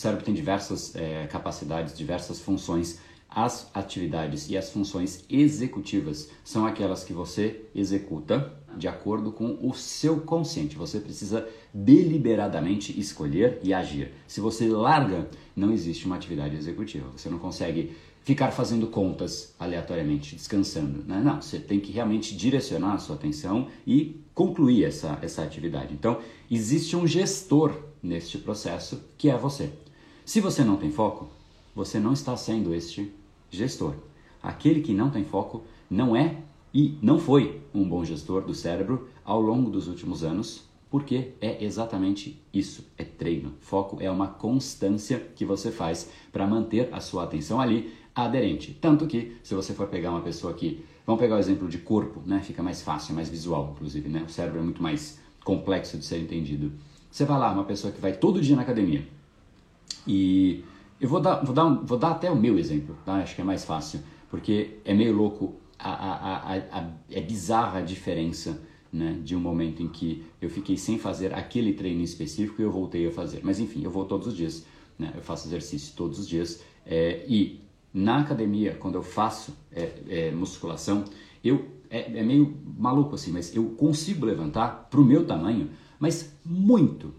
O cérebro tem diversas é, capacidades, diversas funções. As atividades e as funções executivas são aquelas que você executa de acordo com o seu consciente. Você precisa deliberadamente escolher e agir. Se você larga, não existe uma atividade executiva. Você não consegue ficar fazendo contas aleatoriamente, descansando. Né? Não, você tem que realmente direcionar a sua atenção e concluir essa, essa atividade. Então, existe um gestor neste processo que é você. Se você não tem foco, você não está sendo este gestor. Aquele que não tem foco não é e não foi um bom gestor do cérebro ao longo dos últimos anos, porque é exatamente isso, é treino. Foco é uma constância que você faz para manter a sua atenção ali aderente. Tanto que, se você for pegar uma pessoa que, vamos pegar o exemplo de corpo, né? Fica mais fácil, mais visual, inclusive, né? O cérebro é muito mais complexo de ser entendido. Você vai lá, uma pessoa que vai todo dia na academia, e eu vou dar, vou dar, um, vou dar até o meu exemplo, tá? Acho que é mais fácil, porque é meio louco, a, a, a, a, é bizarra a diferença né, de um momento em que eu fiquei sem fazer aquele treino específico e eu voltei a fazer. Mas enfim, eu vou todos os dias, né? eu faço exercício todos os dias é, e na academia, quando eu faço é, é, musculação, eu é, é, meio maluco assim, mas eu consigo levantar para o meu tamanho, mas muito,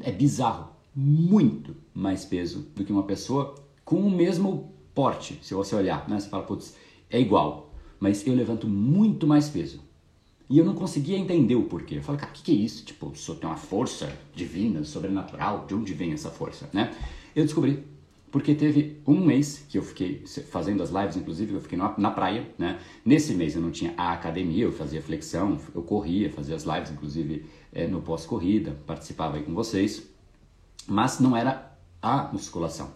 é bizarro, muito mais peso do que uma pessoa com o mesmo porte. Se você olhar, né, você fala, putz, é igual, mas eu levanto muito mais peso. E eu não conseguia entender o porquê. Eu falei, cara, o que, que é isso? Tipo, só tem uma força divina, sobrenatural, de onde vem essa força, né? Eu descobri porque teve um mês que eu fiquei fazendo as lives, inclusive, eu fiquei na, praia, né? Nesse mês eu não tinha a academia, eu fazia flexão, eu corria, fazia as lives, inclusive é, no pós-corrida, participava aí com vocês, mas não era a musculação.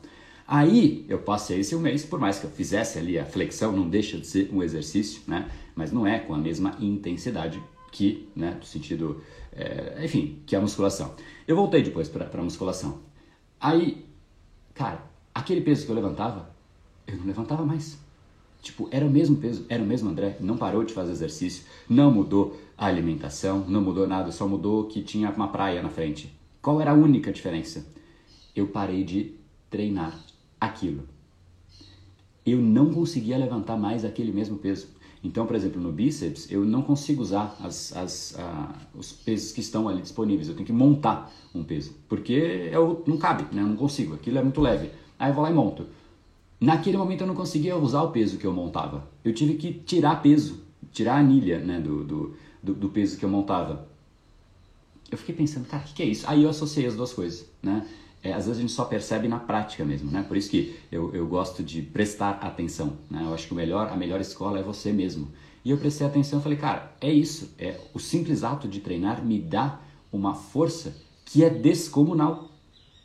Aí eu passei esse um mês, por mais que eu fizesse ali a flexão, não deixa de ser um exercício, né? Mas não é com a mesma intensidade que, né, no sentido, é, enfim, que a musculação. Eu voltei depois para a musculação. Aí, cara, aquele peso que eu levantava, eu não levantava mais. Tipo, era o mesmo peso, era o mesmo André, não parou de fazer exercício, não mudou a alimentação, não mudou nada, só mudou que tinha uma praia na frente. Qual era a única diferença? Eu parei de treinar aquilo. Eu não conseguia levantar mais aquele mesmo peso. Então, por exemplo, no bíceps, eu não consigo usar as, as, os pesos que estão ali disponíveis. Eu tenho que montar um peso, porque eu, não cabe, né? eu não consigo. Aquilo é muito leve. Aí eu vou lá e monto. Naquele momento eu não conseguia usar o peso que eu montava. Eu tive que tirar peso, tirar a anilha né, do, do, do, do peso que eu montava. Eu fiquei pensando, cara, o que, que, é isso? Aí eu associei as duas coisas, né? É, às vezes a gente só percebe na prática mesmo, né? Por isso que eu, eu gosto de prestar atenção, né? Eu acho que o melhor, a melhor escola é você mesmo. E eu prestei atenção e falei, cara, é isso. É o simples ato de treinar me dá uma força que é descomunal.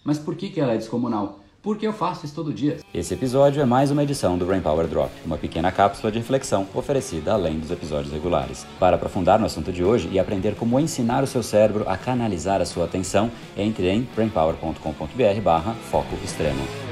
Mas por que, que ela é descomunal? Porque eu faço isso todo dia. Esse episódio é mais uma edição do Brain Power Drop, uma pequena cápsula de reflexão oferecida além dos episódios regulares. Para aprofundar no assunto de hoje e aprender como ensinar o seu cérebro a canalizar a sua atenção, entre em brainpower.com.br/foco extremo.